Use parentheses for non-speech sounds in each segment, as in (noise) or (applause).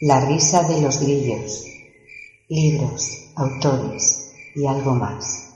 La risa de los grillos. Libros, autores y algo más.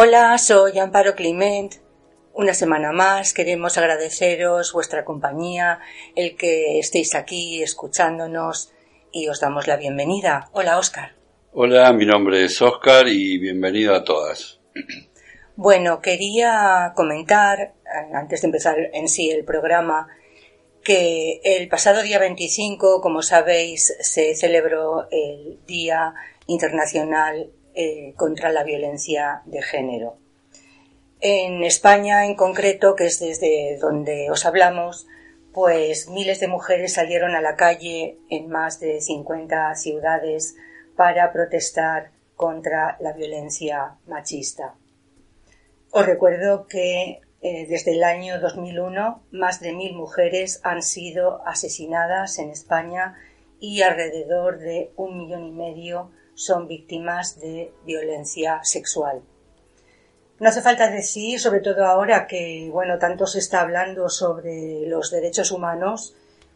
Hola, soy Amparo Clement. Una semana más queremos agradeceros vuestra compañía, el que estéis aquí escuchándonos y os damos la bienvenida. Hola, Óscar. Hola, mi nombre es Óscar y bienvenido a todas. Bueno, quería comentar, antes de empezar en sí el programa, que el pasado día 25, como sabéis, se celebró el Día Internacional eh, contra la violencia de género. En España, en concreto, que es desde donde os hablamos, pues miles de mujeres salieron a la calle en más de 50 ciudades para protestar contra la violencia machista. Os recuerdo que eh, desde el año 2001 más de mil mujeres han sido asesinadas en España y alrededor de un millón y medio son víctimas de violencia sexual. No hace falta decir, sobre todo ahora que, bueno, tanto se está hablando sobre los derechos humanos,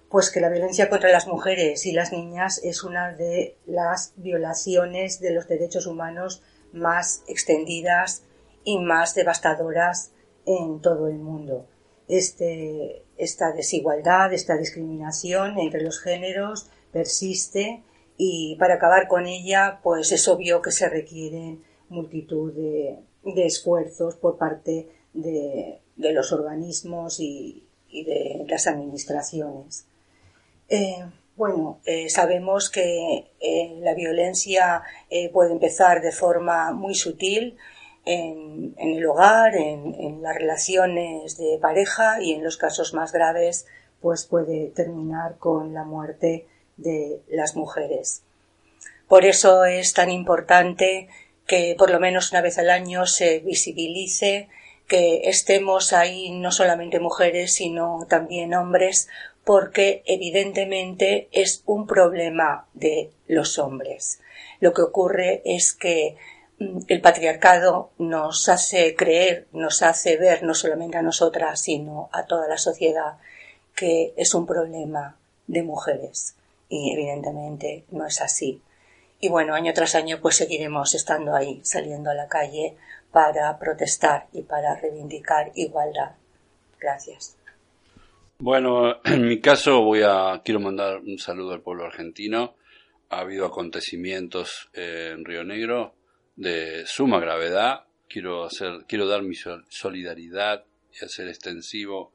pues que la violencia contra las mujeres y las niñas es una de las violaciones de los derechos humanos más extendidas y más devastadoras en todo el mundo. Este, esta desigualdad, esta discriminación entre los géneros persiste y para acabar con ella, pues es obvio que se requieren multitud de, esfuerzos por parte de, los organismos y, de las administraciones. Eh, bueno, eh, sabemos que eh, la violencia puede empezar de forma muy sutil en, el hogar, en, en, las relaciones de pareja y en los casos más graves, pues puede terminar con la muerte de las mujeres. Por eso es tan importante que por lo menos una vez al año se visibilice, que estemos ahí no solamente mujeres, sino también hombres, porque evidentemente es un problema de los hombres. Lo que ocurre es que mm, el patriarcado nos hace creer, nos hace ver no solamente a nosotras, sino a toda la sociedad que es un problema de mujeres y evidentemente no es así. Y bueno, año tras año pues seguiremos estando ahí, saliendo a la calle para protestar y para reivindicar igualdad. Gracias. Bueno, (clears throat) en mi caso voy a quiero mandar un saludo al pueblo argentino. Ha habido acontecimientos en Río Negro de suma gravedad. Quiero hacer quiero dar mi solidaridad y hacer extensivo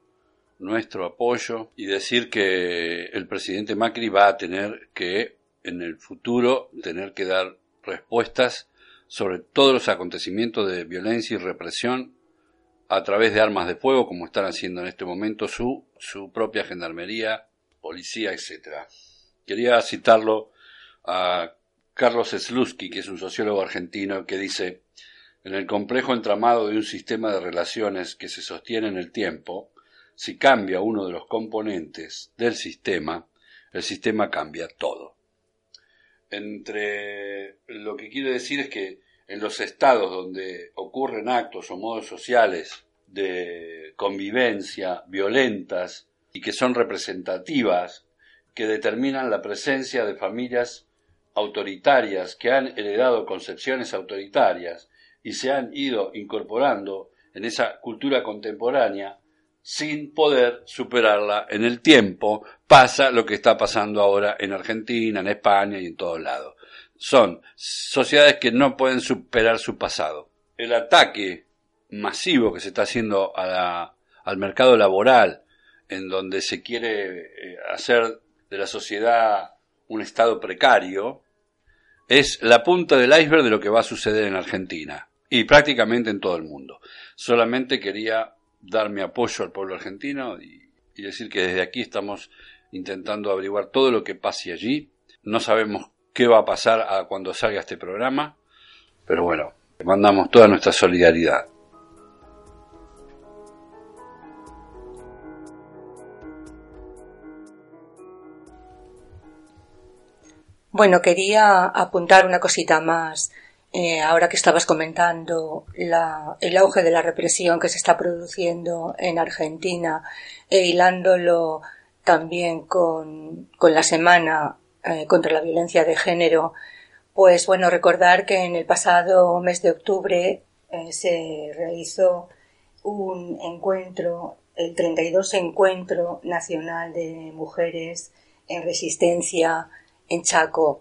nuestro apoyo y decir que el presidente Macri va a tener que, en el futuro, tener que dar respuestas sobre todos los acontecimientos de violencia y represión a través de armas de fuego, como están haciendo en este momento su, su propia gendarmería, policía, etc. Quería citarlo a Carlos Slusky, que es un sociólogo argentino, que dice, en el complejo entramado de un sistema de relaciones que se sostiene en el tiempo, si cambia uno de los componentes del sistema, el sistema cambia todo. Entre lo que quiero decir es que en los estados donde ocurren actos o modos sociales de convivencia violentas y que son representativas, que determinan la presencia de familias autoritarias que han heredado concepciones autoritarias y se han ido incorporando en esa cultura contemporánea, sin poder superarla en el tiempo, pasa lo que está pasando ahora en Argentina, en España y en todos lados. son sociedades que no pueden superar su pasado. El ataque masivo que se está haciendo al mercado laboral, en donde se quiere eh, hacer de la sociedad un estado precario, es la punta del iceberg de lo que va a suceder en Argentina y prácticamente en todo el mundo. Solamente quería dar mi apoyo al pueblo argentino y, decir que desde aquí estamos intentando averiguar todo lo que pase allí. No sabemos qué va a pasar a cuando salga este programa, pero bueno, mandamos toda nuestra solidaridad. Bueno, quería apuntar una cosita más. Eh, ahora que estabas comentando el auge de la represión que se está produciendo en Argentina e hilándolo también con, la semana eh, contra la violencia de género, pues bueno, recordar que en el pasado mes de octubre eh, se realizó un encuentro, el 32 Encuentro Nacional de Mujeres en Resistencia en Chaco.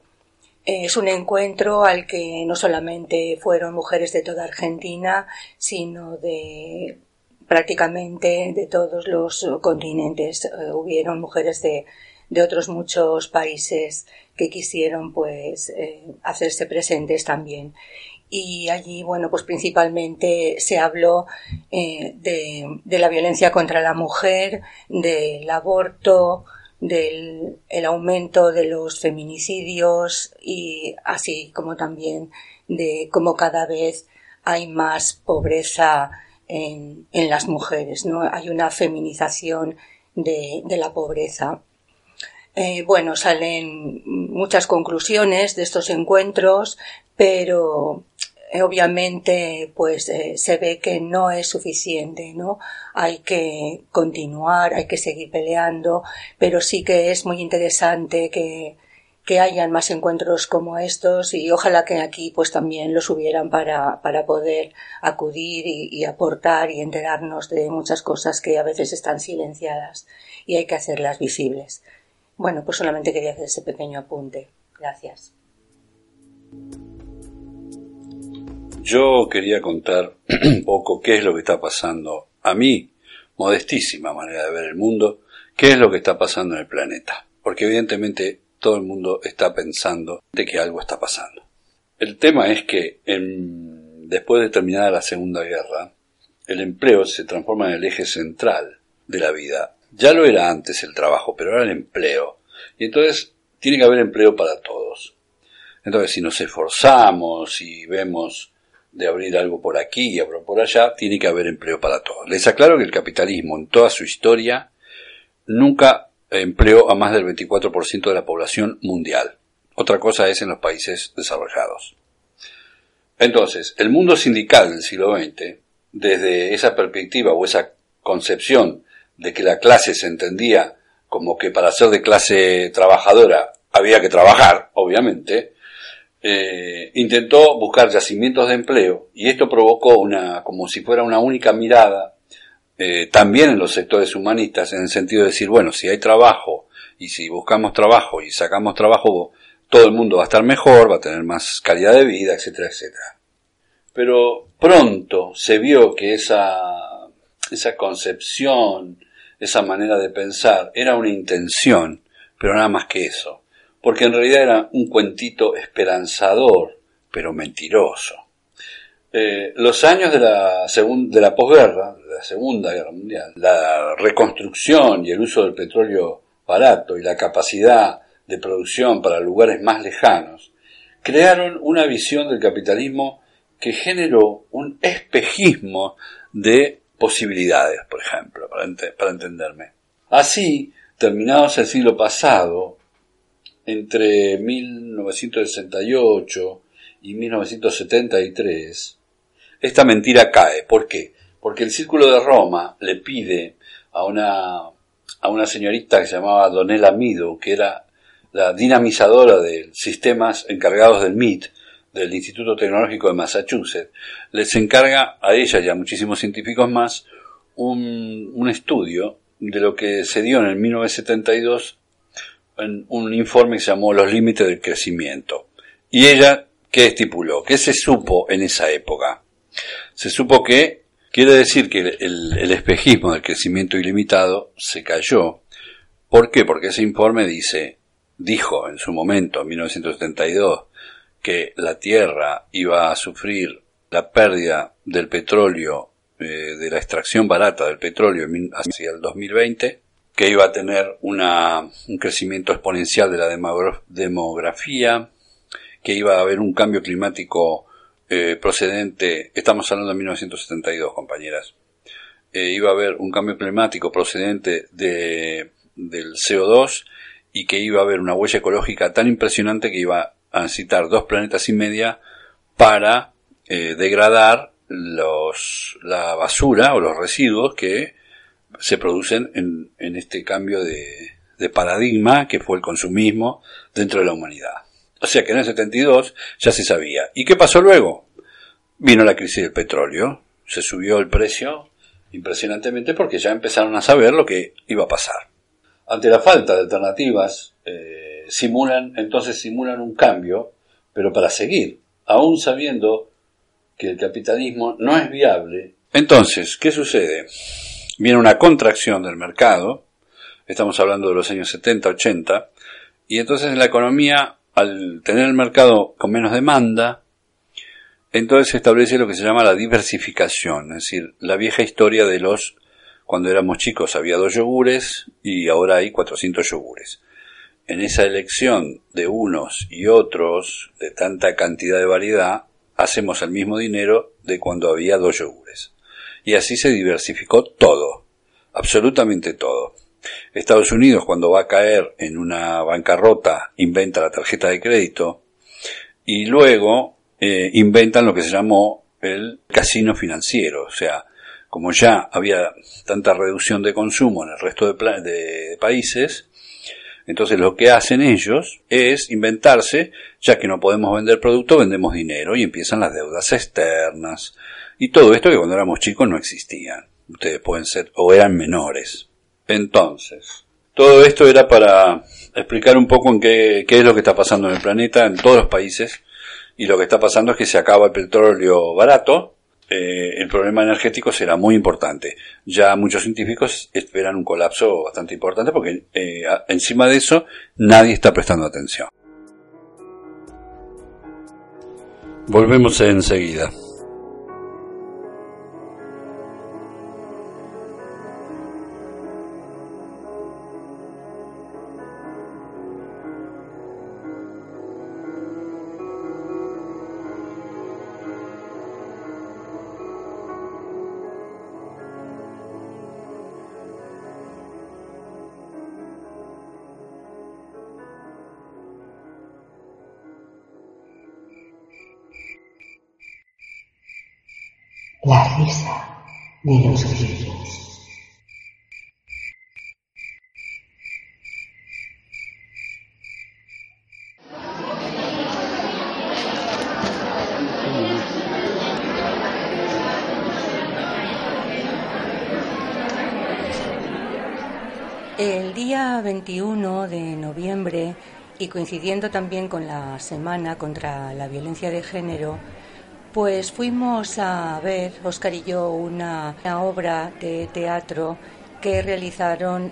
Es un encuentro al que no solamente fueron mujeres de toda Argentina, sino de prácticamente de todos los continentes. Eh, hubieron mujeres de, de, otros muchos países que quisieron pues eh, hacerse presentes también. Y allí, bueno, pues principalmente se habló eh, de, de la violencia contra la mujer, del aborto, del el aumento de los feminicidios y así como también de cómo cada vez hay más pobreza en, en las mujeres, ¿no? Hay una feminización de, de la pobreza. Eh, bueno, salen muchas conclusiones de estos encuentros, pero obviamente pues eh, se ve que no es suficiente, ¿no? Hay que continuar, hay que seguir peleando, pero sí que es muy interesante que, que hayan más encuentros como estos y ojalá que aquí pues también los hubieran para, para poder acudir y, aportar y enterarnos de muchas cosas que a veces están silenciadas y hay que hacerlas visibles. Bueno, pues solamente quería hacer ese pequeño apunte. Gracias. Yo quería contar (clears throat) un poco qué es lo que está pasando a mí, modestísima manera de ver el mundo, qué es lo que está pasando en el planeta. Porque evidentemente todo el mundo está pensando de que algo está pasando. El tema es que después de terminada la Segunda Guerra, el empleo se transforma en el eje central de la vida. Ya lo era antes el trabajo, pero ahora el empleo. Y entonces tiene que haber empleo para todos. Entonces, si nos esforzamos y vemos de abrir algo por aquí y abrir por allá, tiene que haber empleo para todos. Les aclaro que el capitalismo en toda su historia nunca empleó a más del 24% de la población mundial. Otra cosa es en los países desarrollados. Entonces, el mundo sindical del siglo XX, desde esa perspectiva o esa concepción de que la clase se entendía como que para ser de clase trabajadora había que trabajar, obviamente, eh, intentó buscar yacimientos de empleo y esto provocó una, como si fuera una única mirada, eh, también en los sectores humanistas, en el sentido de decir, bueno, si hay trabajo y si buscamos trabajo y sacamos trabajo, todo el mundo va a estar mejor, va a tener más calidad de vida, etcétera, etcétera. Pero pronto se vio que esa, esa concepción, esa manera de pensar era una intención, pero nada más que eso porque en realidad era un cuentito esperanzador, pero mentiroso. Eh, los años de la, de la posguerra, de la Segunda Guerra Mundial, la reconstrucción y el uso del petróleo barato y la capacidad de producción para lugares más lejanos, crearon una visión del capitalismo que generó un espejismo de posibilidades, por ejemplo, para, para entenderme. Así, terminados el siglo pasado, entre 1968 y 1973, esta mentira cae. ¿Por qué? Porque el Círculo de Roma le pide a una, a una señorita que se llamaba Donella Mido, que era la dinamizadora de sistemas encargados del MIT, del Instituto Tecnológico de Massachusetts, les encarga a ella y a muchísimos científicos más un, un estudio de lo que se dio en el 1972 un informe que se llamó Los límites del crecimiento. ¿Y ella qué estipuló? ¿Qué se supo en esa época? Se supo que quiere decir que el, el espejismo del crecimiento ilimitado se cayó. ¿Por qué? Porque ese informe dice, dijo en su momento, en 1972, que la Tierra iba a sufrir la pérdida del petróleo, eh, de la extracción barata del petróleo hacia el 2020, que iba a tener una, un crecimiento exponencial de la demografía, que iba a haber un cambio climático eh, procedente, estamos hablando de 1972, compañeras, eh, iba a haber un cambio climático procedente de, del CO2 y que iba a haber una huella ecológica tan impresionante que iba a necesitar dos planetas y media para eh, degradar los, la basura o los residuos que se producen en, en este cambio de, de, paradigma que fue el consumismo dentro de la humanidad. O sea que en el 72 ya se sabía. ¿Y qué pasó luego? Vino la crisis del petróleo, se subió el precio impresionantemente porque ya empezaron a saber lo que iba a pasar. Ante la falta de alternativas, eh, simulan, entonces simulan un cambio, pero para seguir, aún sabiendo que el capitalismo no es viable. Entonces, ¿qué sucede? Viene una contracción del mercado, estamos hablando de los años 70, 80, y entonces en la economía, al tener el mercado con menos demanda, entonces se establece lo que se llama la diversificación, es decir, la vieja historia de los, cuando éramos chicos había dos yogures y ahora hay 400 yogures. En esa elección de unos y otros, de tanta cantidad de variedad, hacemos el mismo dinero de cuando había dos yogures. Y así se diversificó todo, absolutamente todo. Estados Unidos, cuando va a caer en una bancarrota, inventa la tarjeta de crédito y luego eh, inventan lo que se llamó el casino financiero. O sea, como ya había tanta reducción de consumo en el resto de, de países, entonces lo que hacen ellos es inventarse, ya que no podemos vender producto, vendemos dinero y empiezan las deudas externas y todo esto que cuando éramos chicos no existían. Ustedes pueden ser o eran menores. Entonces, todo esto era para explicar un poco en qué, qué es lo que está pasando en el planeta, en todos los países, y lo que está pasando es que se acaba el petróleo barato, eh, el problema energético será muy importante. Ya muchos científicos esperan un colapso bastante importante porque eh, encima de eso nadie está prestando atención. Volvemos enseguida. La risa de los grillos. El día 21 de noviembre y coincidiendo también con la Semana contra la Violencia de Género, pues fuimos a ver, Oscar y yo, una, obra de teatro que realizaron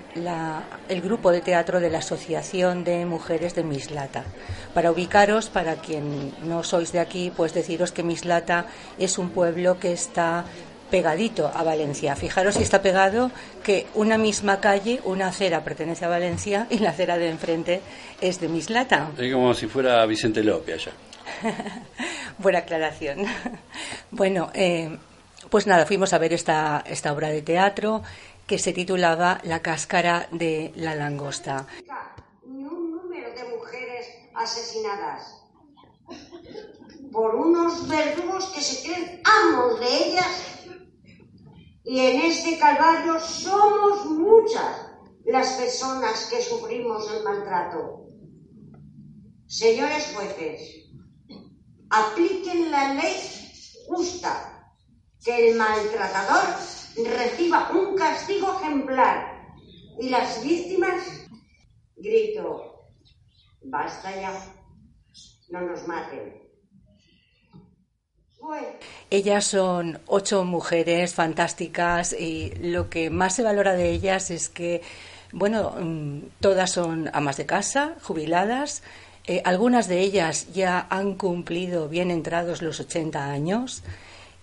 el grupo de teatro de la Asociación de Mujeres de Mislata. Para ubicaros, para quien no sois de aquí, pues deciros que Mislata es un pueblo que está pegadito a Valencia. Fijaros si está pegado que una misma calle, una acera pertenece a Valencia y la acera de enfrente es de Mislata. Es como si fuera Vicente López allá. (laughs) Buena aclaración. (laughs) bueno, eh, pues nada, fuimos a ver esta, esta obra de teatro que se titulaba La cáscara de la langosta. Ni un número de mujeres asesinadas por unos verdugos que se creen amos de ellas. Y en este calvario somos muchas las personas que sufrimos el maltrato. Señores jueces, apliquen la ley justa, que el maltratador reciba un castigo ejemplar y las víctimas, grito, basta ya. no nos maten. Ellas son ocho mujeres fantásticas y lo que más se valora de ellas es que, bueno, mm, todas son amas de casa, jubiladas. Eh, algunas de ellas ya han cumplido bien entrados los 80 años.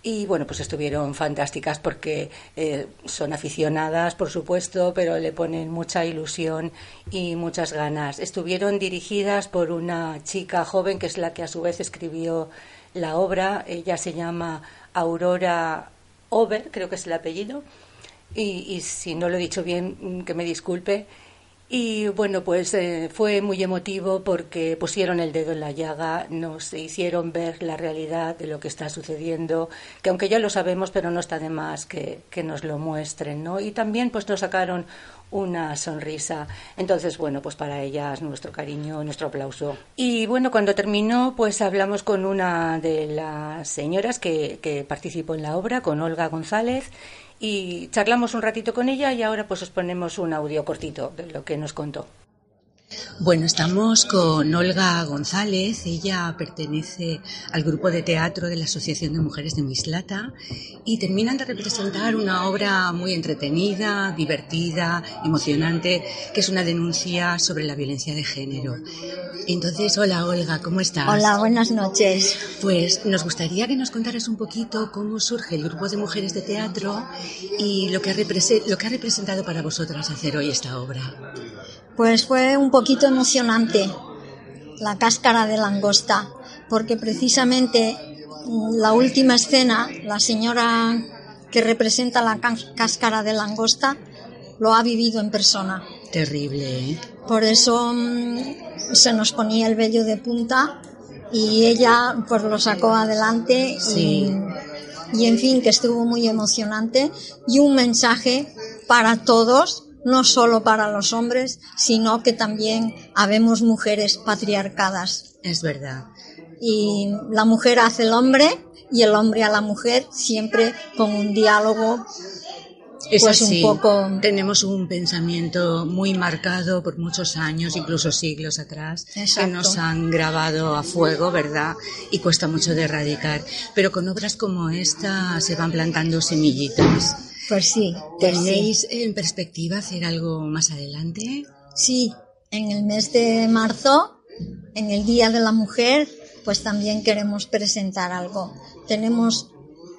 Y bueno, pues estuvieron fantásticas porque eh, son aficionadas, por supuesto, pero le ponen mucha ilusión y muchas ganas. Estuvieron dirigidas por una chica joven que es la que a su vez escribió la obra. Ella se llama Aurora Over, creo que es el apellido. Y, y si no lo he dicho bien, que me disculpe. Y bueno, pues eh, fue muy emotivo porque pusieron el dedo en la llaga, nos hicieron ver la realidad de lo que está sucediendo, que aunque ya lo sabemos, pero no está de más que, que nos lo muestren, ¿no? Y también pues nos sacaron una sonrisa. Entonces, bueno, pues para ellas nuestro cariño, nuestro aplauso. Y bueno, cuando terminó, pues hablamos con una de las señoras que, que participó en la obra, con Olga González, y charlamos un ratito con ella y ahora pues os ponemos un audio cortito de lo que nos contó. Bueno, estamos con Olga González. Ella pertenece al grupo de teatro de la Asociación de Mujeres de Mislata y terminan de representar una obra muy entretenida, divertida, emocionante, que es una denuncia sobre la violencia de género. Entonces, hola Olga, ¿cómo estás? Hola, buenas noches. Pues nos gustaría que nos contaras un poquito cómo surge el grupo de mujeres de teatro y lo que ha, lo que ha representado para vosotras hacer hoy esta obra. Pues fue un poquito emocionante la cáscara de langosta, porque precisamente mm, la última escena, la señora que representa la cáscara de langosta, lo ha vivido en persona. Terrible, ¿eh? Por eso mm, se nos ponía el vello de punta y ella pues lo sacó adelante y, y en fin que estuvo muy emocionante y un mensaje para todos no solo para los hombres, sino que también habemos mujeres patriarcadas. Es verdad. Y la mujer hace el hombre y el hombre a la mujer, siempre con un diálogo. Es pues así. un poco... Tenemos un pensamiento muy marcado por muchos años, incluso siglos atrás, que nos han grabado a fuego, ¿verdad? Y cuesta mucho de erradicar. Pero con obras como esta se van plantando semillitas pues sí. ¿Tenéis en perspectiva hacer algo más adelante? Sí, en el mes de marzo, en el Día de la Mujer, pues también queremos presentar algo. Tenemos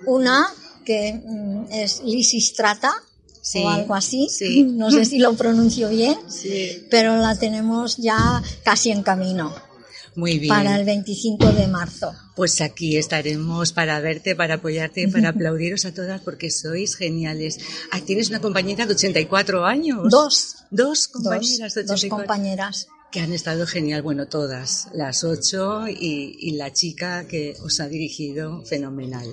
una que mm, es Lisistrata, o algo así. (laughs) No sé si lo pronuncio bien, pero la tenemos ya casi en camino. Muy bien. Para el 25 de marzo. Pues aquí estaremos para verte, para apoyarte, para (laughs) aplaudiros a todas porque sois geniales. Ah, tienes una compañera de 84 años. Dos. Dos compañeras de 84. Dos compañeras. Que han estado genial, bueno, todas, las ocho y, y la chica que os ha dirigido fenomenal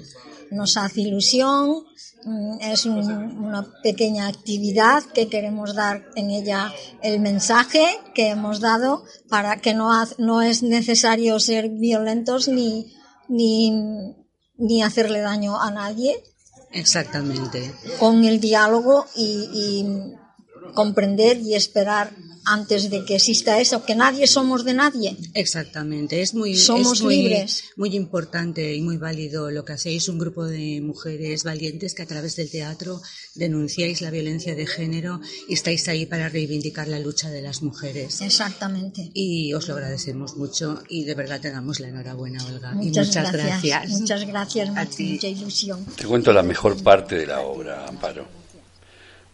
nos hace ilusión, mm, es una pequeña actividad que queremos dar en ella el mensaje que hemos dado para que no, no es necesario ser violentos ni, ni, ni hacerle daño a nadie. Exactamente. Con el diálogo y, y comprender y esperar antes de que exista eso, que nadie somos de nadie. Exactamente, es muy, somos muy, libres. Muy importante y muy válido lo que hacéis, un grupo de mujeres valientes que a través del teatro denunciáis la violencia de género y estáis ahí para reivindicar la lucha de las mujeres. Exactamente. Y os lo agradecemos mucho y de verdad te damos la enhorabuena, Olga. Muchas, y muchas gracias. Muchas gracias, mucha ilusión. Te cuento la mejor parte de la obra, Amparo.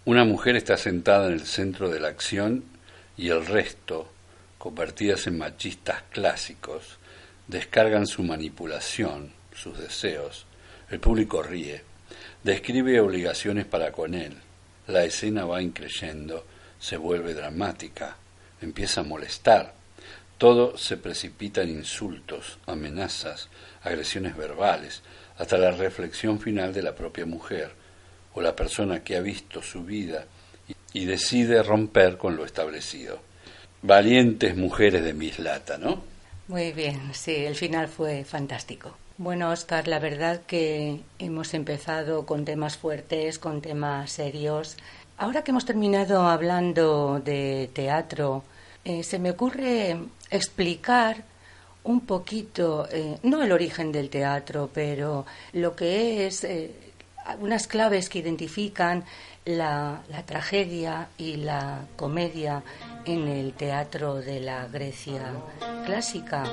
Una mujer está sentada en el centro de la acción y el resto, convertidas en machistas clásicos, descargan su manipulación, sus deseos. El público ríe, describe obligaciones para con él. La escena va increyendo, se vuelve dramática, empieza a molestar. Todo se precipita en insultos, amenazas, agresiones verbales, hasta la reflexión final de la propia mujer o la persona que ha visto su vida y decide romper con lo establecido. Valientes mujeres de Mislata, ¿no? Muy bien, sí, el final fue fantástico. Bueno, Oscar, la verdad que hemos empezado con temas fuertes, con temas serios. Ahora que hemos terminado hablando de teatro, eh, se me ocurre explicar un poquito, eh, no el origen del teatro, pero lo que es eh, unas claves que identifican la, la, tragedia y la comedia en el teatro de la Grecia clásica.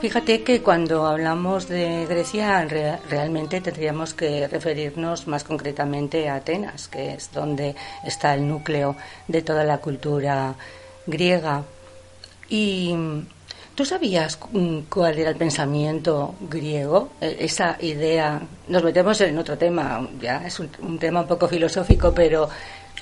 Fíjate que cuando hablamos de Grecia realmente tendríamos que referirnos más concretamente a Atenas, que es donde está el núcleo de toda la cultura griega. Y ¿Tú sabías cuál era el pensamiento griego? E, esa idea. Nos metemos en otro tema, ya es un, tema un poco filosófico, pero.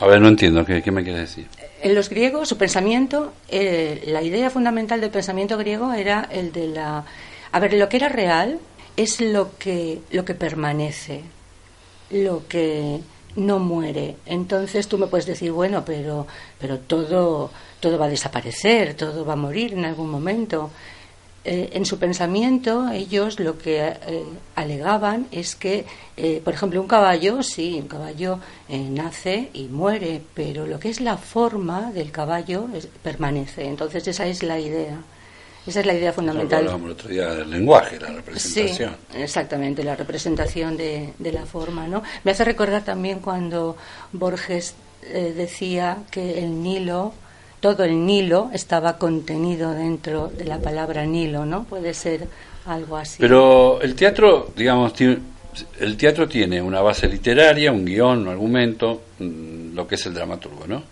A ver, no entiendo, ¿qué, me quieres decir? En los griegos, su pensamiento, eh, la idea fundamental del pensamiento griego era el de la. A ver, lo que era real es lo que, lo que permanece, lo que no muere. Entonces tú me puedes decir, bueno, pero, pero todo todo va a desaparecer, todo va a morir en algún momento. Eh, en su pensamiento, ellos lo que eh, alegaban es que, eh, por ejemplo, un caballo, sí, un caballo nace y muere, pero lo que es la forma del caballo permanece. Entonces, esa es la idea. Esa es la idea fundamental. Lo el otro día del lenguaje, la representación. Sí, exactamente, la representación de, de la forma, ¿no? Me hace recordar también cuando Borges decía que el Nilo todo el Nilo estaba contenido dentro de la palabra Nilo, ¿no? Puede ser algo así. Pero el teatro, digamos, el teatro tiene una base literaria, un guion, un argumento, mm, lo que es el dramaturgo, ¿no?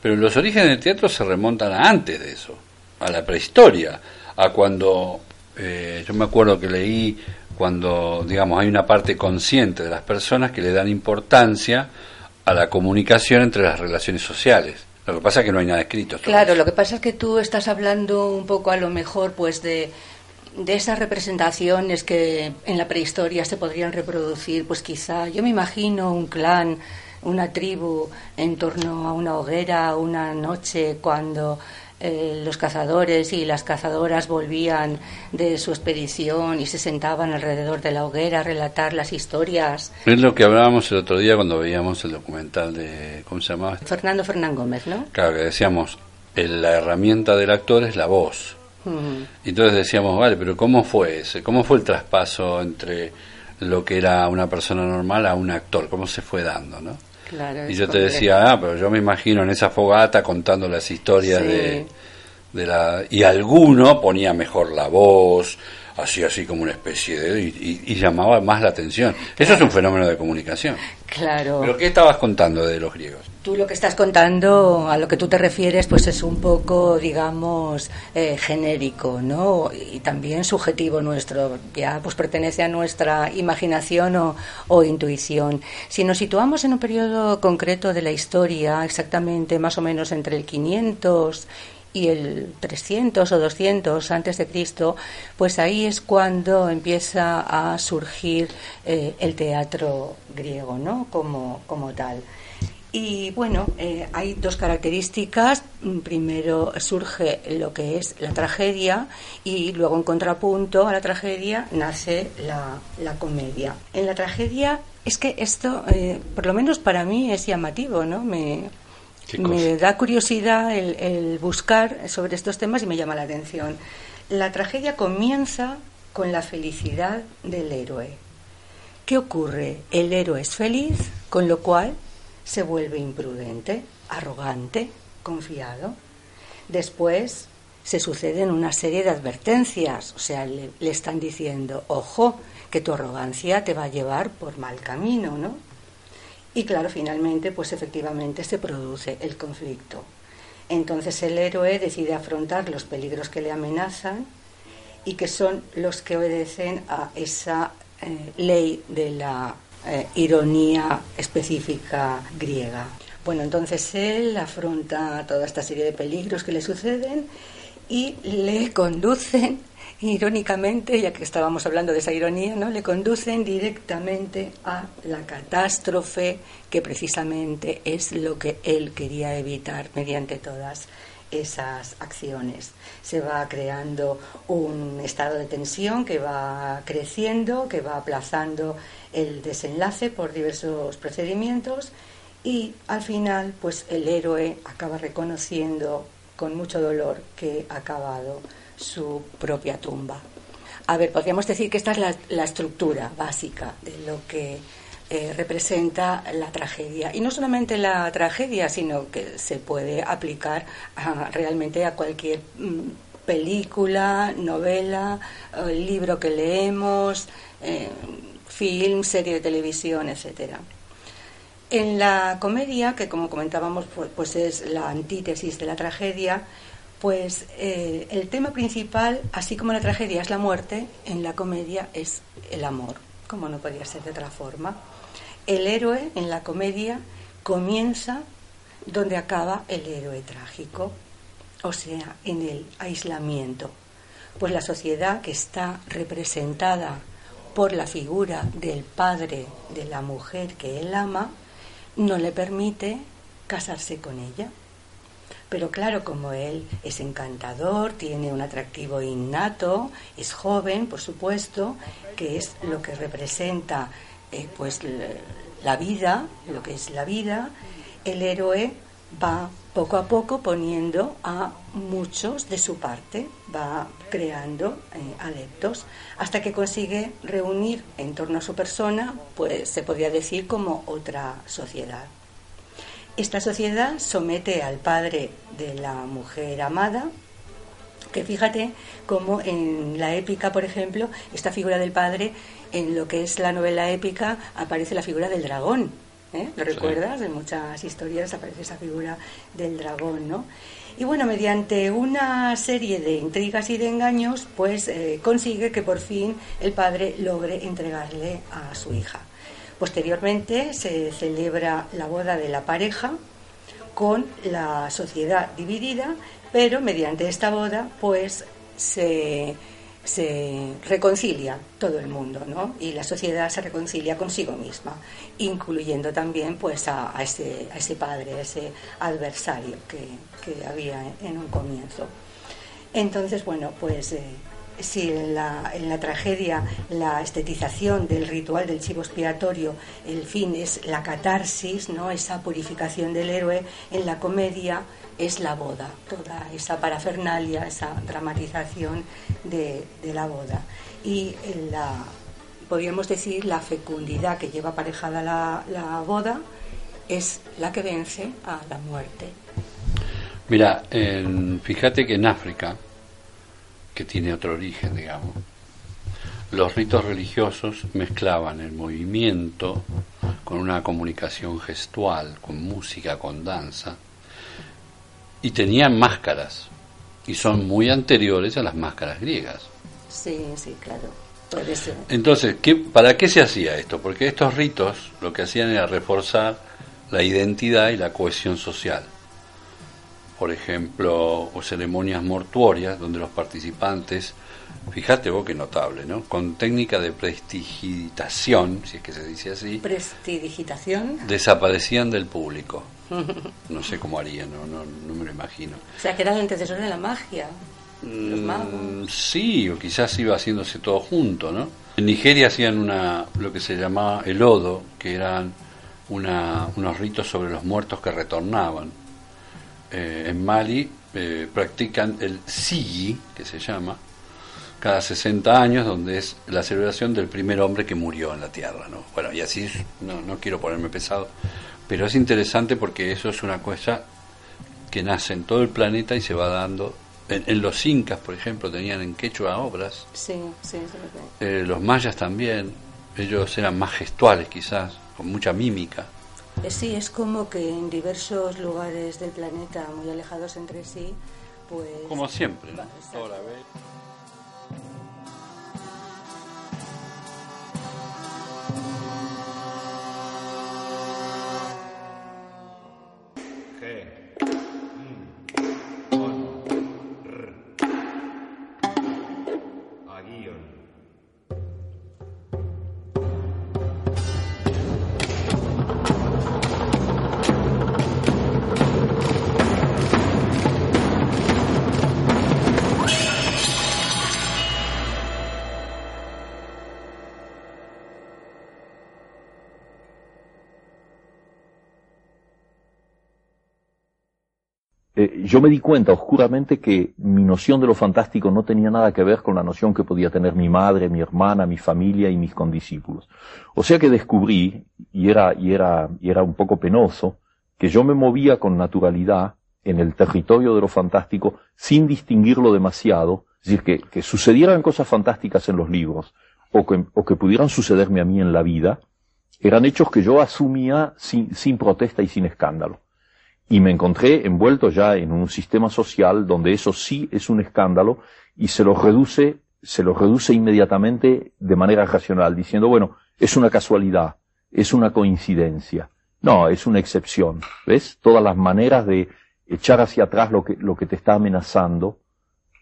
Pero los orígenes del teatro se remontan a antes de eso, a la prehistoria, a cuando, eh, yo me acuerdo que leí cuando, digamos, hay una parte consciente de las personas que le dan importancia a la comunicación entre las relaciones sociales lo que pasa es que no hay nada escrito. Claro, lo que pasa es que tú estás hablando un poco a lo mejor pues de, de esas representaciones que en la prehistoria se podrían reproducir, pues quizá yo me imagino un clan, una tribu en torno a una hoguera, una noche cuando eh, los cazadores y las cazadoras volvían de su expedición y se sentaban alrededor de la hoguera a relatar las historias. Es lo que hablábamos el otro día cuando veíamos el documental de, ¿cómo se llamaba? Fernando Fernán Gómez, ¿no? Claro, que decíamos, la herramienta del actor es la voz. Y entonces decíamos, vale, pero ¿cómo fue ese? ¿Cómo fue el traspaso entre lo que era una persona normal a un actor? ¿Cómo se fue dando, no? Y yo te decía, ah, pero yo me imagino en esa fogata contando las historias de, de la... Y alguno ponía mejor la voz, así así como una especie de y, llamaba más la atención. Eso es un fenómeno de comunicación. Claro. Pero ¿qué estabas contando de los griegos? Tú lo que estás contando, a lo que tú te refieres, pues es un poco, digamos, eh, genérico, ¿no? Y también subjetivo nuestro, ya pues pertenece a nuestra imaginación o, o intuición. Si nos situamos en un periodo concreto de la historia, exactamente más o menos entre el 500 y el 300 o 200 antes de Cristo, pues ahí es cuando empieza a surgir eh, el teatro griego, ¿no? Como, como tal. Y bueno, eh, hay dos características. Primero surge lo que es la tragedia y luego en contrapunto a la tragedia nace la, la comedia. En la tragedia es que esto, eh, por lo menos para mí, es llamativo, ¿no? Me, me da curiosidad el, buscar sobre estos temas y me llama la atención. La tragedia comienza con la felicidad del héroe. ¿Qué ocurre? El héroe es feliz, con lo cual se vuelve imprudente, arrogante, confiado. Después se suceden una serie de advertencias, o sea, le, están diciendo, ojo, que tu arrogancia te va a llevar por mal camino, ¿no? Y claro, finalmente, pues efectivamente se produce el conflicto. Entonces el héroe decide afrontar los peligros que le amenazan y que son los que obedecen a esa eh, ley de la eh, ironía específica griega. Bueno, entonces él afronta toda esta serie de peligros que le suceden y le conducen, (laughs) irónicamente, ya que estábamos hablando de esa ironía, ¿no? Le conducen directamente a la catástrofe que precisamente es lo que él quería evitar mediante todas esas acciones. Se va creando un estado de tensión que va creciendo, que va aplazando el desenlace por diversos procedimientos y al final pues el héroe acaba reconociendo con mucho dolor que ha acabado su propia tumba. A ver, podríamos decir que esta es la, estructura básica de lo que eh, representa la tragedia. Y no solamente la tragedia, sino que se puede aplicar realmente a cualquier mm, película, novela, eh, libro que leemos, eh, film, serie de televisión, etcétera. En la comedia, que como comentábamos, pues es la antítesis de la tragedia, pues el tema principal, así como la tragedia es la muerte, en la comedia es el amor, como no podía ser de otra forma. El héroe en la comedia comienza donde acaba el héroe trágico, o sea, en el aislamiento. Pues la sociedad que está representada por la figura del padre de la mujer que él ama, no le permite casarse con ella. Pero claro, como él es encantador, tiene un atractivo innato, es joven, por supuesto, que es lo que representa pues la vida, lo que es la vida, el héroe va poco a poco poniendo a muchos de su parte, va creando eh, adeptos, hasta que consigue reunir en torno a su persona, pues se podría decir como otra sociedad. Esta sociedad somete al padre de la mujer amada, que fíjate cómo en la épica, por ejemplo, esta figura del padre, en lo que es la novela épica, aparece la figura del dragón, ¿eh? ¿Lo recuerdas? En muchas historias aparece esa figura del dragón, ¿no? Y bueno, mediante una serie de intrigas y de engaños, pues eh, consigue que por fin el padre logre entregarle a su hija. Posteriormente se celebra la boda de la pareja con la sociedad dividida, pero mediante esta boda, pues se se reconcilia todo el mundo, ¿no? Y la sociedad se reconcilia consigo misma, incluyendo también pues a, ese, padre, a ese adversario que, había en un comienzo. Entonces, bueno, pues eh, si la, en la tragedia la estetización del ritual del chivo expiatorio, el fin es la catarsis, ¿no? esa purificación del héroe, en la comedia es la boda, toda esa parafernalia, esa dramatización de, la boda. Y la, podríamos decir, la fecundidad que lleva aparejada la, boda es la que vence a la muerte. Mira, fíjate que en África, que tiene otro origen, digamos, los ritos religiosos mezclaban el movimiento con una comunicación gestual, con música, con danza, y tenían máscaras y son muy anteriores a las máscaras griegas. Sí, sí, claro. Entonces, ¿qué, ¿para qué se hacía esto? Porque estos ritos lo que hacían era reforzar la identidad y la cohesión social. Por ejemplo, o ceremonias mortuorias donde los participantes, fíjate vos qué notable, ¿no? Con técnica de prestigitación, si es que se dice así. Desaparecían del público. (laughs) No sé cómo harían, no, no, me lo imagino. O sea, que era el antecesor de la magia. Los mm, magos. sí, o quizás iba haciéndose todo junto, ¿no? En Nigeria hacían una, lo que se llamaba el odo, que eran una, unos ritos sobre los muertos que retornaban. Eh, en Mali eh, practican el sigi, que se llama, cada 60 años, donde es la celebración del primer hombre que murió en la tierra, ¿no? Bueno, y así, no, no quiero ponerme pesado, pero es interesante porque eso es una cosa que nace en todo el planeta y se va dando. En, los incas, por ejemplo, tenían en quechua obras. Sí, sí, eh, los mayas también. Ellos eran más gestuales, quizás, con mucha mímica. Eh, sí, es como que en diversos lugares del planeta, muy alejados entre sí, pues. Como siempre, ¿no? eh, yo me di cuenta oscuramente que mi noción de lo fantástico no tenía nada que ver con la noción que podía tener mi madre, mi hermana, mi familia y mis condiscípulos. O sea que descubrí, y era, y era, y era un poco penoso, que yo me movía con naturalidad en el territorio de lo fantástico sin distinguirlo demasiado, es decir, que, que sucedieran cosas fantásticas en los libros o que, o que pudieran sucederme a mí en la vida, eran hechos que yo asumía sin, sin protesta y sin escándalo. Y me encontré envuelto ya en un sistema social donde eso sí es un escándalo y se lo reduce, se lo reduce inmediatamente de manera racional, diciendo, bueno, es una casualidad, es una coincidencia. No, es una excepción. ¿Ves? Todas las maneras de echar hacia atrás lo que, lo que te está amenazando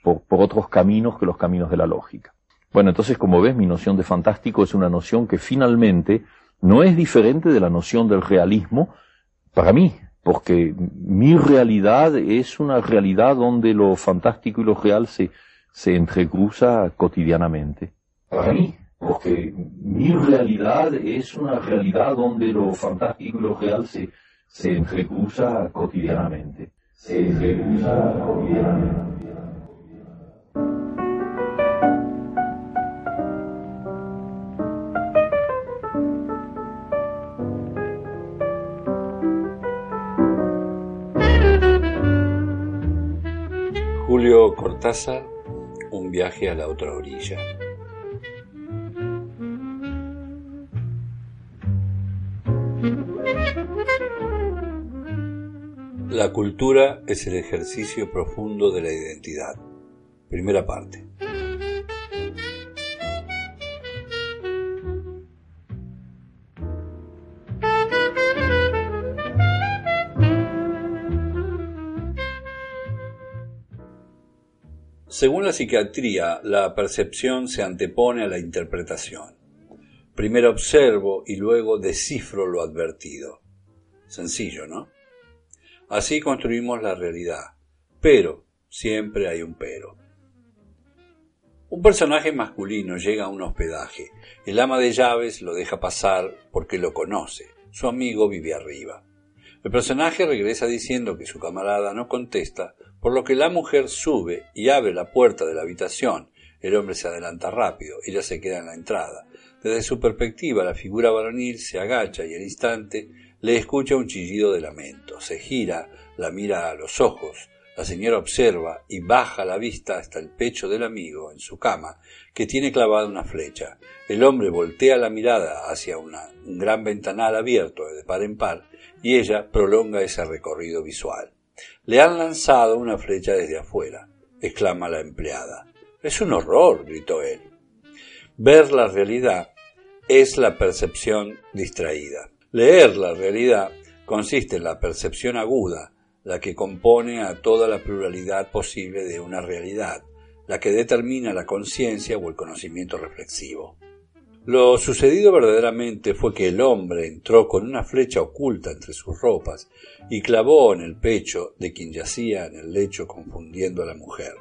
por, por otros caminos que los caminos de la lógica. Bueno, entonces, como ves, mi noción de fantástico es una noción que finalmente no es diferente de la noción del realismo para mí, porque mi realidad es una realidad donde lo fantástico y lo real se, se entrecruza cotidianamente. Para mí, porque mi realidad es una realidad donde lo fantástico y lo real se, se entrecruza cotidianamente. Se entrecruza cotidianamente. Un viaje a la otra orilla. La cultura es el ejercicio profundo de la identidad. Primera parte. Según la psiquiatría, la percepción se antepone a la interpretación. Primero observo y luego descifro lo advertido. Sencillo, ¿no? Así construimos la realidad. Pero, siempre hay un pero. Un personaje masculino llega a un hospedaje. El ama de llaves lo deja pasar porque lo conoce. Su amigo vive arriba. El personaje regresa diciendo que su camarada no contesta por lo que la mujer sube y abre la puerta de la habitación. El hombre se adelanta rápido, ella se queda en la entrada. Desde su perspectiva, la figura varonil se agacha y al instante le escucha un chillido de lamento. Se gira, la mira a los ojos. La señora observa y baja la vista hasta el pecho del amigo en su cama, que tiene clavada una flecha. El hombre voltea la mirada hacia un gran ventanal abierto de par en par y ella prolonga ese recorrido visual. Le han lanzado una flecha desde afuera, exclama la empleada. Es un horror, gritó él. Ver la realidad es la percepción distraída. Leer la realidad consiste en la percepción aguda, la que compone a toda la pluralidad posible de una realidad, la que determina la conciencia o el conocimiento reflexivo. Lo sucedido verdaderamente fue que el hombre entró con una flecha oculta entre sus ropas y clavó en el pecho de quien yacía en el lecho confundiendo a la mujer.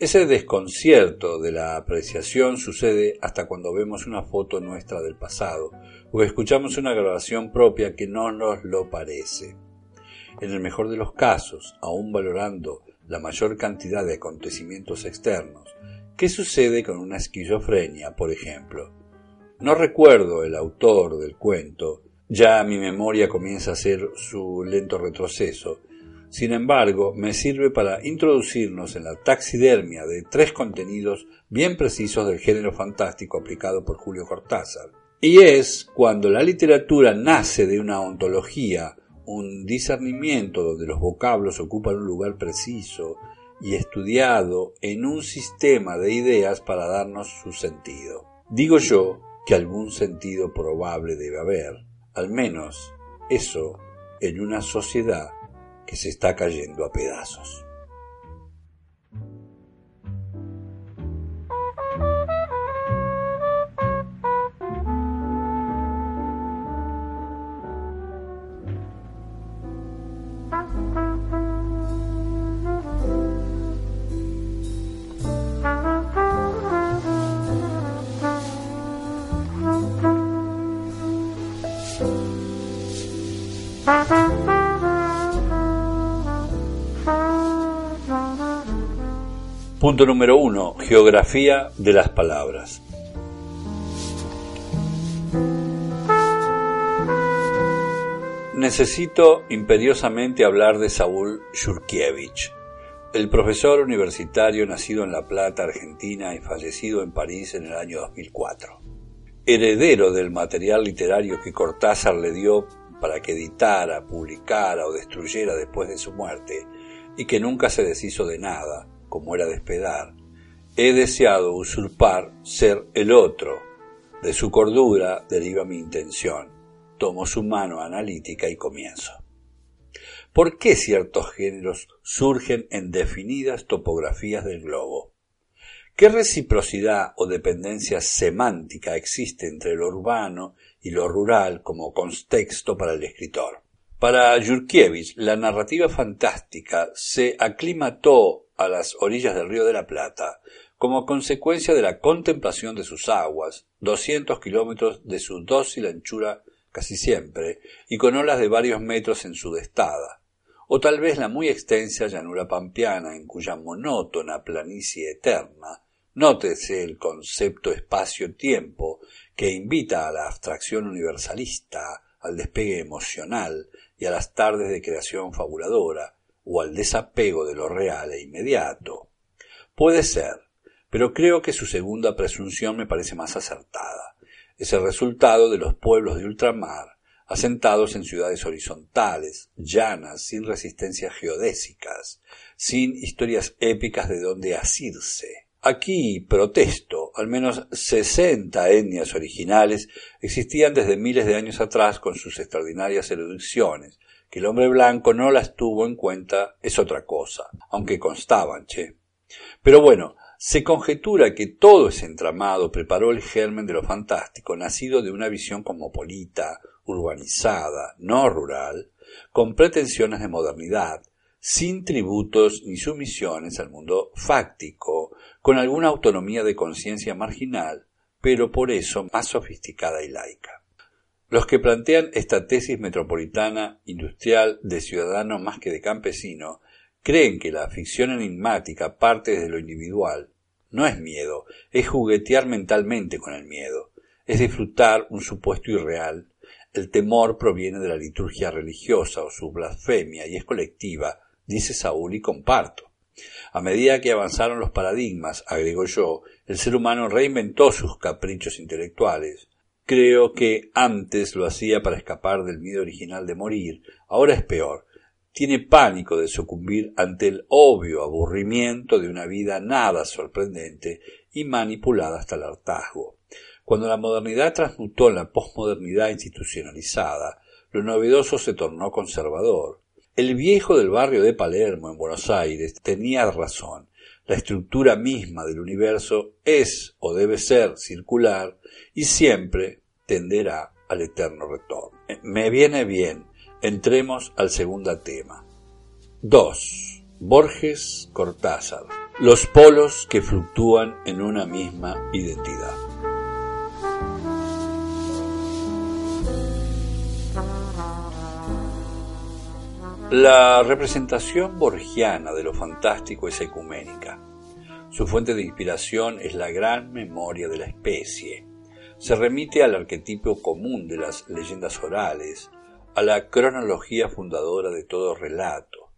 Ese desconcierto de la apreciación sucede hasta cuando vemos una foto nuestra del pasado o escuchamos una grabación propia que no nos lo parece. En el mejor de los casos, aun valorando la mayor cantidad de acontecimientos externos, ¿qué sucede con una esquizofrenia, por ejemplo? No recuerdo el autor del cuento, ya mi memoria comienza a hacer su lento retroceso. Sin embargo, me sirve para introducirnos en la taxidermia de tres contenidos bien precisos del género fantástico aplicado por Julio Cortázar. Y es cuando la literatura nace de una ontología, un discernimiento donde los vocablos ocupan un lugar preciso y estudiado en un sistema de ideas para darnos su sentido. Digo yo que algún sentido probable debe haber, al menos eso en una sociedad que se está cayendo a pedazos. Punto número uno, geografía de las palabras. Necesito imperiosamente hablar de Saúl Yurkiewicz, el profesor universitario nacido en La Plata, Argentina y fallecido en París en el año 2004. Heredero del material literario que Cortázar le dio para que editara, publicara o destruyera después de su muerte, y que nunca se deshizo de nada, como era de esperar, he deseado usurpar ser el otro. De su cordura deriva mi intención. Tomo su mano analítica y comienzo. ¿Por qué ciertos géneros surgen en definidas topografías del globo? ¿Qué reciprocidad o dependencia semántica existe entre lo urbano y lo rural como contexto para el escritor? Para Yurkiewicz, la narrativa fantástica se aclimató a las orillas del río de la Plata como consecuencia de la contemplación de sus aguas, 200 kilómetros de su dócil anchura casi siempre, y con olas de varios metros en su destada, o tal vez la muy extensa llanura pampeana en cuya monótona planicie eterna nótese el concepto espacio-tiempo que invita a la abstracción universalista, al despegue emocional y a las tardes de creación fabuladora, o al desapego de lo real e inmediato. Puede ser, pero creo que su segunda presunción me parece más acertada. Es el resultado de los pueblos de ultramar, asentados en ciudades horizontales, llanas, sin resistencias geodésicas, sin historias épicas de donde asirse. Aquí, protesto, al menos sesenta etnias originales existían desde miles de años atrás con sus extraordinarias erudiciones. Que el hombre blanco no las tuvo en cuenta es otra cosa, aunque constaban, che. Pero bueno, se conjetura que todo ese entramado preparó el germen de lo fantástico, nacido de una visión cosmopolita, urbanizada, no rural, con pretensiones de modernidad, sin tributos ni sumisiones al mundo fáctico, con alguna autonomía de conciencia marginal, pero por eso más sofisticada y laica. Los que plantean esta tesis metropolitana industrial de ciudadano más que de campesino creen que la ficción enigmática parte desde lo individual. No es miedo, es juguetear mentalmente con el miedo, es disfrutar un supuesto irreal. El temor proviene de la liturgia religiosa o su blasfemia y es colectiva, dice Saúl y comparto. A medida que avanzaron los paradigmas, agrego yo, el ser humano reinventó sus caprichos intelectuales. Creo que antes lo hacía para escapar del miedo original de morir, ahora es peor. Tiene pánico de sucumbir ante el obvio aburrimiento de una vida nada sorprendente y manipulada hasta el hartazgo. Cuando la modernidad transmutó en la posmodernidad institucionalizada, lo novedoso se tornó conservador. El viejo del barrio de Palermo, en Buenos Aires, tenía razón. La estructura misma del universo es o debe ser circular y siempre tenderá al eterno retorno. Me viene bien. Entremos al segundo tema. 2. Borges Cortázar. Los polos que fluctúan en una misma identidad. La representación borgiana de lo fantástico es ecuménica. Su fuente de inspiración es la gran memoria de la especie. Se remite al arquetipo común de las leyendas orales, a la cronología fundadora de todo relato.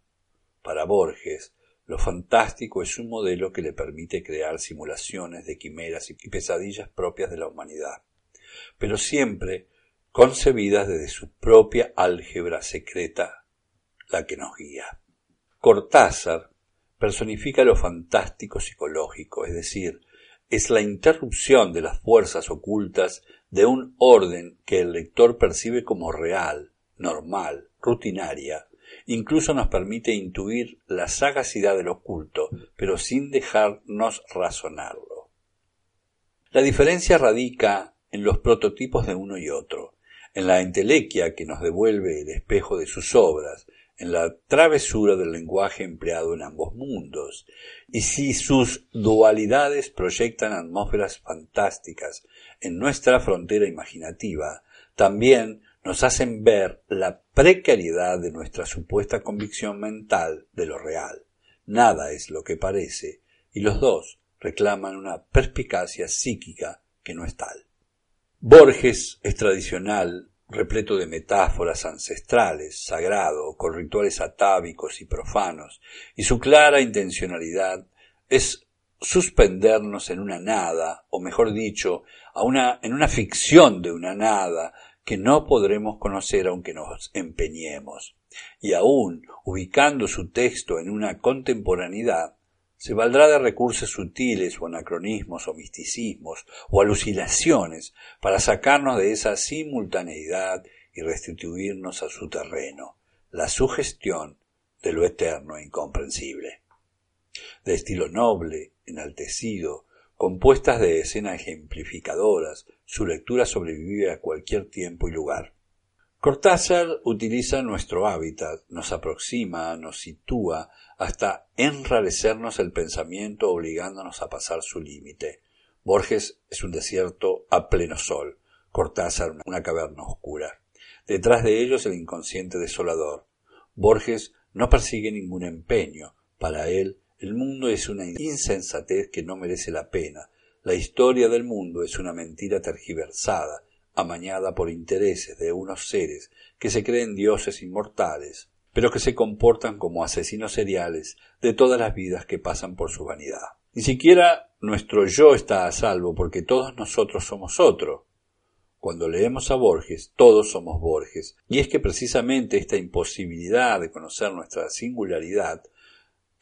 Para Borges, lo fantástico es un modelo que le permite crear simulaciones de quimeras y pesadillas propias de la humanidad, pero siempre concebidas desde su propia álgebra secreta la que nos guía. Cortázar personifica lo fantástico psicológico, es decir, es la interrupción de las fuerzas ocultas de un orden que el lector percibe como real, normal, rutinaria, incluso nos permite intuir la sagacidad del oculto, pero sin dejarnos razonarlo. La diferencia radica en los prototipos de uno y otro, en la entelequia que nos devuelve el espejo de sus obras, en la travesura del lenguaje empleado en ambos mundos, y si sus dualidades proyectan atmósferas fantásticas en nuestra frontera imaginativa, también nos hacen ver la precariedad de nuestra supuesta convicción mental de lo real. Nada es lo que parece, y los dos reclaman una perspicacia psíquica que no es tal. Borges es tradicional, repleto de metáforas ancestrales, sagrado, con rituales atávicos y profanos, y su clara intencionalidad es suspendernos en una nada, o mejor dicho, a una, en una ficción de una nada que no podremos conocer aunque nos empeñemos. Y aún ubicando su texto en una contemporaneidad, se valdrá de recursos sutiles o anacronismos o misticismos o alucinaciones para sacarnos de esa simultaneidad y restituirnos a su terreno, la sugestión de lo eterno e incomprensible. De estilo noble, enaltecido, compuestas de escenas ejemplificadoras, su lectura sobrevive a cualquier tiempo y lugar. Cortázar utiliza nuestro hábitat, nos aproxima, nos sitúa, hasta enrarecernos el pensamiento obligándonos a pasar su límite. Borges es un desierto a pleno sol, Cortázar una caverna oscura. Detrás de ellos el inconsciente desolador. Borges no persigue ningún empeño. Para él, el mundo es una insensatez que no merece la pena. La historia del mundo es una mentira tergiversada, amañada por intereses de unos seres que se creen dioses inmortales, pero que se comportan como asesinos seriales de todas las vidas que pasan por su vanidad. Ni siquiera nuestro yo está a salvo porque todos nosotros somos otro. Cuando leemos a Borges, todos somos Borges, y es que precisamente esta imposibilidad de conocer nuestra singularidad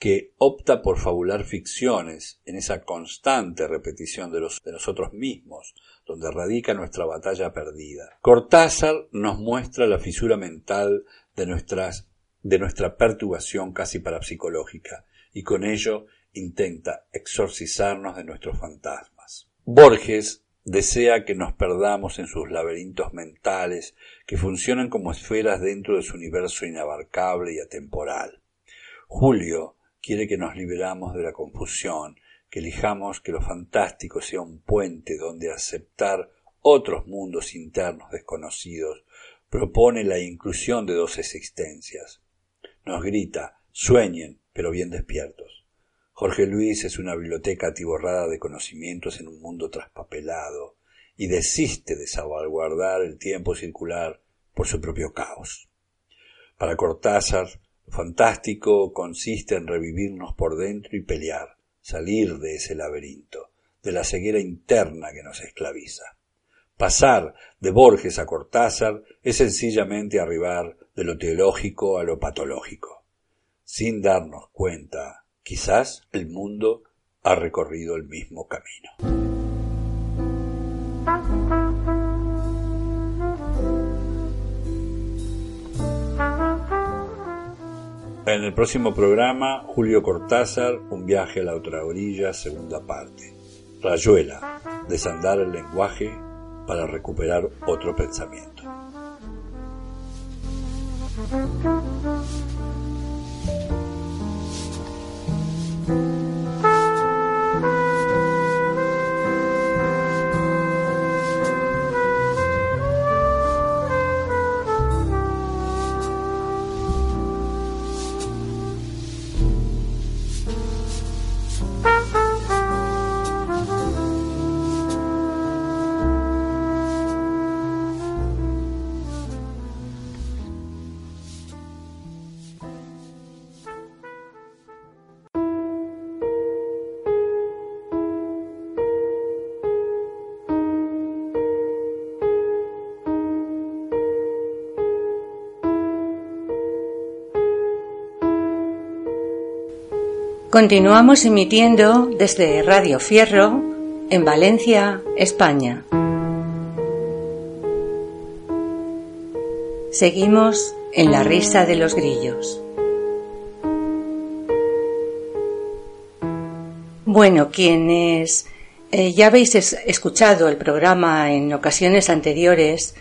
que opta por fabular ficciones en esa constante repetición de, los, nosotros mismos, donde radica nuestra batalla perdida. Cortázar nos muestra la fisura mental de nuestras de nuestra perturbación casi parapsicológica y con ello intenta exorcizarnos de nuestros fantasmas. Borges desea que nos perdamos en sus laberintos mentales que funcionan como esferas dentro de su universo inabarcable y atemporal. Julio quiere que nos liberamos de la confusión, que elijamos que lo fantástico sea un puente donde aceptar otros mundos internos desconocidos propone la inclusión de dos existencias, nos grita, sueñen, pero bien despiertos. Jorge Luis es una biblioteca atiborrada de conocimientos en un mundo traspapelado y desiste de salvaguardar el tiempo circular por su propio caos. Para Cortázar, fantástico consiste en revivirnos por dentro y pelear, salir de ese laberinto, de la ceguera interna que nos esclaviza. Pasar de Borges a Cortázar es sencillamente arribar de lo teológico a lo patológico. Sin darnos cuenta, quizás el mundo ha recorrido el mismo camino. En el próximo programa, Julio Cortázar, Un viaje a la otra orilla, segunda parte. Rayuela, desandar el lenguaje para recuperar otro pensamiento. Thank you. Continuamos emitiendo desde Radio Fierro en Valencia, España. Seguimos en la risa de los grillos. Bueno, quienes eh, ya habéis escuchado el programa en ocasiones anteriores,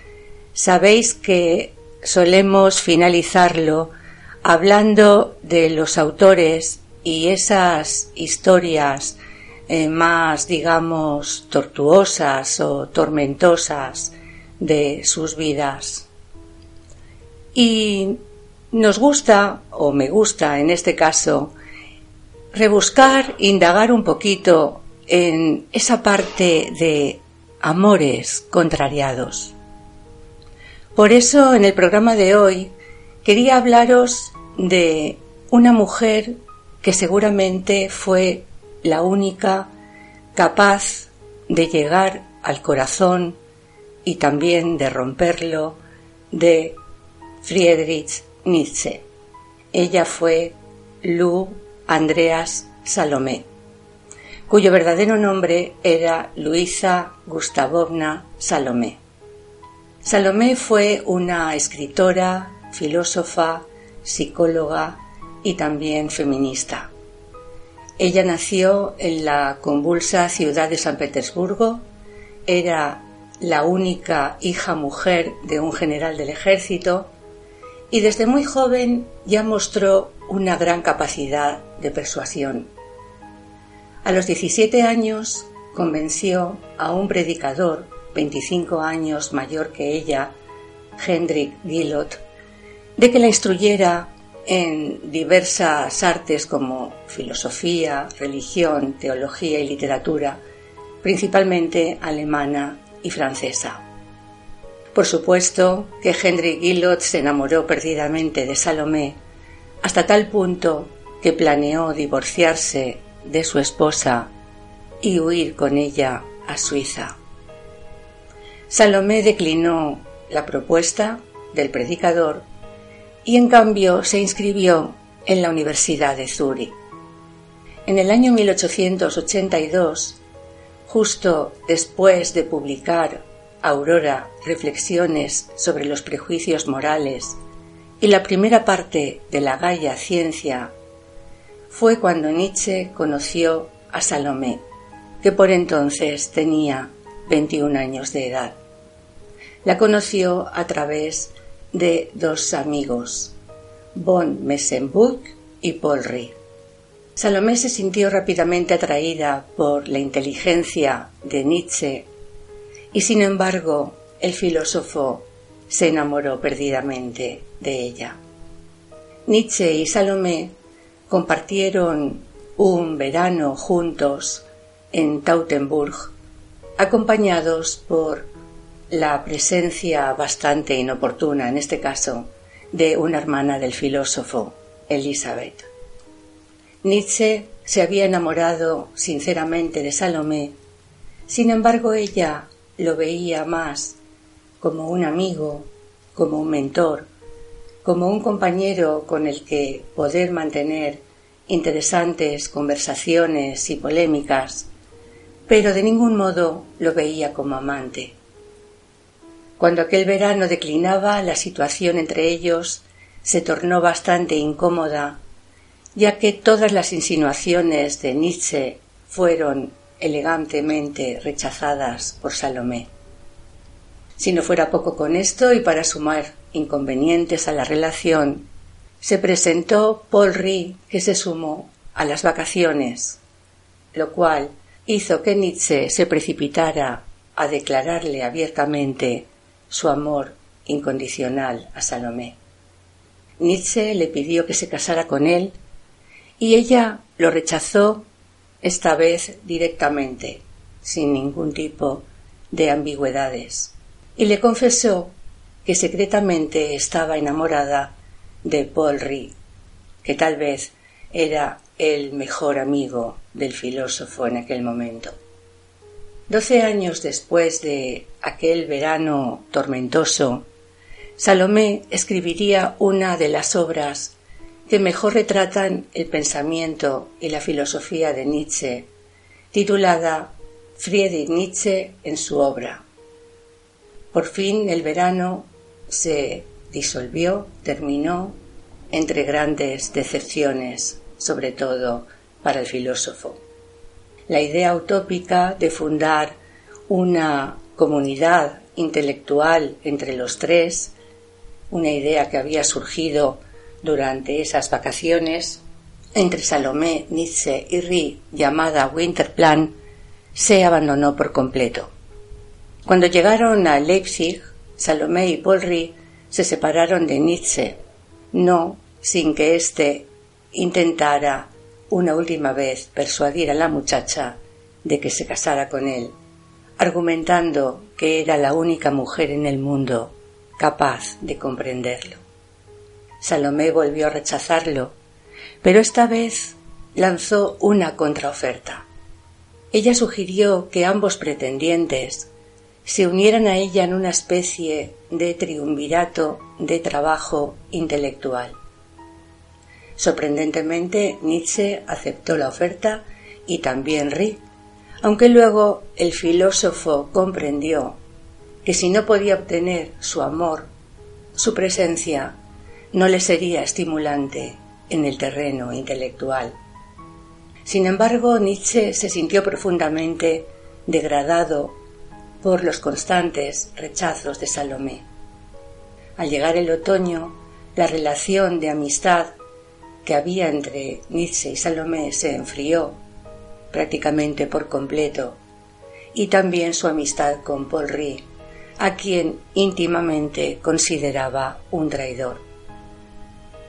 sabéis que solemos finalizarlo hablando de los autores y esas historias eh, más, digamos, tortuosas o tormentosas de sus vidas. Y nos gusta, o me gusta en este caso, rebuscar, indagar un poquito en esa parte de amores contrariados. Por eso en el programa de hoy quería hablaros de una mujer que seguramente fue la única capaz de llegar al corazón y también de romperlo de Friedrich Nietzsche. Ella fue Lu Andreas Salomé, cuyo verdadero nombre era Luisa Gustavovna Salomé. Salomé fue una escritora, filósofa, psicóloga y también feminista. Ella nació en la convulsa ciudad de San Petersburgo, era la única hija mujer de un general del ejército y desde muy joven ya mostró una gran capacidad de persuasión. A los 17 años convenció a un predicador 25 años mayor que ella, Hendrik Gillot, de que la instruyera en diversas artes como filosofía, religión, teología y literatura, principalmente alemana y francesa. Por supuesto que Henry Gillot se enamoró perdidamente de Salomé hasta tal punto que planeó divorciarse de su esposa y huir con ella a Suiza. Salomé declinó la propuesta del predicador y en cambio se inscribió en la Universidad de Zúrich. En el año 1882, justo después de publicar Aurora Reflexiones sobre los prejuicios morales y la primera parte de la Gaia Ciencia, fue cuando Nietzsche conoció a Salomé, que por entonces tenía 21 años de edad. La conoció a través de dos amigos, Von Messenburg y Paul. Salomé se sintió rápidamente atraída por la inteligencia de Nietzsche y sin embargo el filósofo se enamoró perdidamente de ella. Nietzsche y Salomé compartieron un verano juntos en Tautenburg, acompañados por la presencia bastante inoportuna, en este caso, de una hermana del filósofo, Elizabeth. Nietzsche se había enamorado sinceramente de Salomé, sin embargo ella lo veía más como un amigo, como un mentor, como un compañero con el que poder mantener interesantes conversaciones y polémicas, pero de ningún modo lo veía como amante. Cuando aquel verano declinaba, la situación entre ellos se tornó bastante incómoda, ya que todas las insinuaciones de Nietzsche fueron elegantemente rechazadas por Salomé. Si no fuera poco con esto y para sumar inconvenientes a la relación, se presentó Paul Rie, que se sumó a las vacaciones, lo cual hizo que Nietzsche se precipitara a declararle abiertamente su amor incondicional a Salomé. Nietzsche le pidió que se casara con él y ella lo rechazó esta vez directamente, sin ningún tipo de ambigüedades, y le confesó que secretamente estaba enamorada de Paul Rie, que tal vez era el mejor amigo del filósofo en aquel momento. Doce años después de aquel verano tormentoso, Salomé escribiría una de las obras que mejor retratan el pensamiento y la filosofía de Nietzsche, titulada Friedrich Nietzsche en su obra. Por fin el verano se disolvió, terminó, entre grandes decepciones, sobre todo para el filósofo la idea utópica de fundar una comunidad intelectual entre los tres, una idea que había surgido durante esas vacaciones entre Salomé, Nietzsche y Rie, llamada Winterplan, se abandonó por completo. Cuando llegaron a Leipzig, Salomé y Paul Rie se separaron de Nietzsche, no sin que éste intentara una última vez persuadir a la muchacha de que se casara con él, argumentando que era la única mujer en el mundo capaz de comprenderlo. Salomé volvió a rechazarlo, pero esta vez lanzó una contraoferta. Ella sugirió que ambos pretendientes se unieran a ella en una especie de triunvirato de trabajo intelectual. Sorprendentemente, Nietzsche aceptó la oferta y también Rie, aunque luego el filósofo comprendió que si no podía obtener su amor, su presencia no le sería estimulante en el terreno intelectual. Sin embargo, Nietzsche se sintió profundamente degradado por los constantes rechazos de Salomé. Al llegar el otoño, la relación de amistad que había entre Nietzsche y Salomé se enfrió prácticamente por completo, y también su amistad con Paul Rie, a quien íntimamente consideraba un traidor.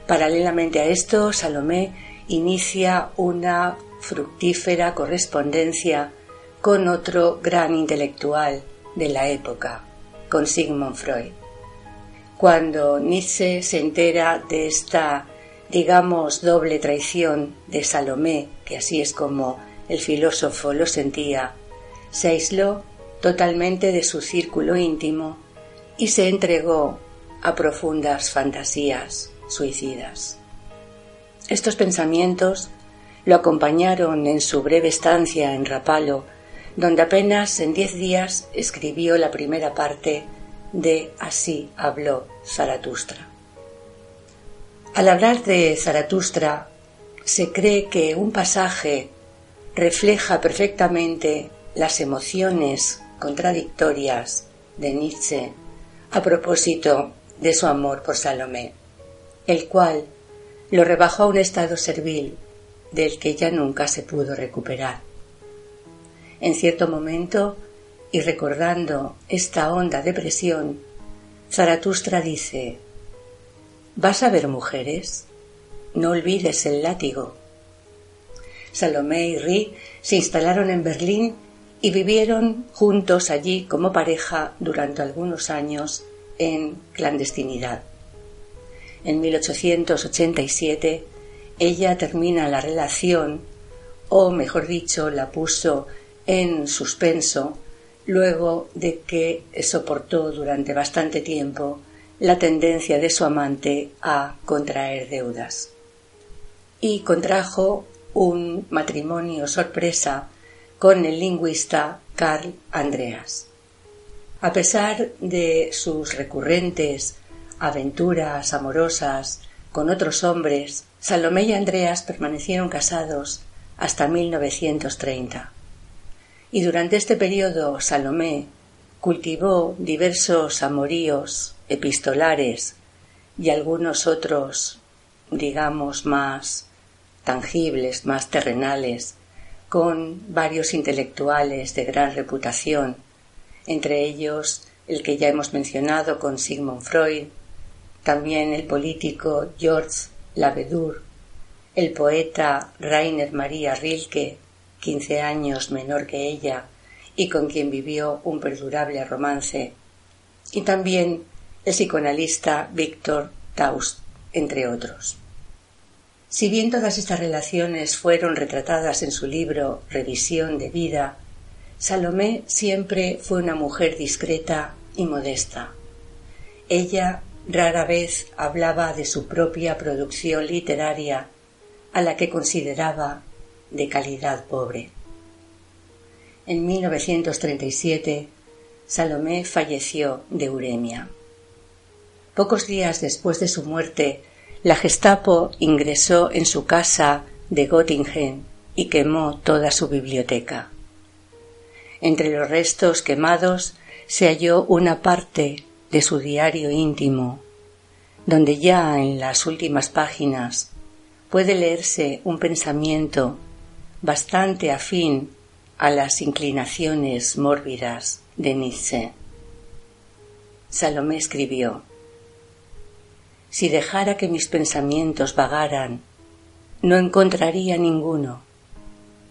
Paralelamente a esto, Salomé inicia una fructífera correspondencia con otro gran intelectual de la época, con Sigmund Freud. Cuando Nietzsche se entera de esta, digamos, doble traición de Salomé, que así es como el filósofo lo sentía, se aisló totalmente de su círculo íntimo y se entregó a profundas fantasías suicidas. Estos pensamientos lo acompañaron en su breve estancia en Rapallo, donde apenas en diez días escribió la primera parte de Así habló Zaratustra. Al hablar de Zaratustra, se cree que un pasaje refleja perfectamente las emociones contradictorias de Nietzsche a propósito de su amor por Salomé, el cual lo rebajó a un estado servil del que ya nunca se pudo recuperar. En cierto momento, y recordando esta honda depresión, Zaratustra dice ¿Vas a ver mujeres? No olvides el látigo. Salomé y Ri se instalaron en Berlín y vivieron juntos allí como pareja durante algunos años en clandestinidad. En 1887 ella termina la relación, o mejor dicho, la puso en suspenso, luego de que soportó durante bastante tiempo la tendencia de su amante a contraer deudas. Y contrajo un matrimonio sorpresa con el lingüista Carl Andreas. A pesar de sus recurrentes aventuras amorosas con otros hombres, Salomé y Andreas permanecieron casados hasta 1930. Y durante este periodo Salomé cultivó diversos amoríos epistolares y algunos otros, digamos, más tangibles, más terrenales, con varios intelectuales de gran reputación, entre ellos el que ya hemos mencionado con Sigmund Freud, también el político George Lavedour, el poeta Rainer Maria Rilke, quince años menor que ella y con quien vivió un perdurable romance, y también el psicoanalista Victor Taust, entre otros. Si bien todas estas relaciones fueron retratadas en su libro Revisión de vida, Salomé siempre fue una mujer discreta y modesta. Ella rara vez hablaba de su propia producción literaria, a la que consideraba de calidad pobre. En 1937, Salomé falleció de uremia. Pocos días después de su muerte, la Gestapo ingresó en su casa de Göttingen y quemó toda su biblioteca. Entre los restos quemados se halló una parte de su diario íntimo, donde ya en las últimas páginas puede leerse un pensamiento bastante afín a las inclinaciones mórbidas de Nietzsche. Salomé escribió si dejara que mis pensamientos vagaran, no encontraría ninguno.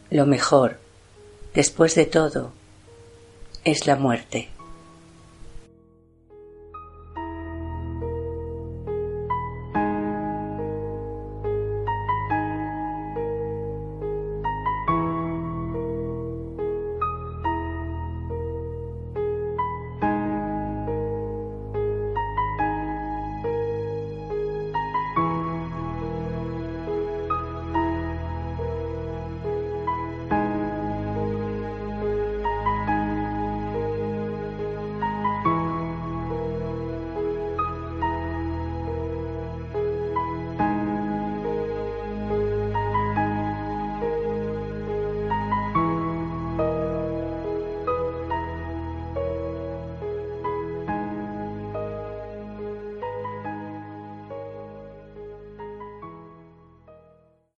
Lo mejor, después de todo, es la muerte.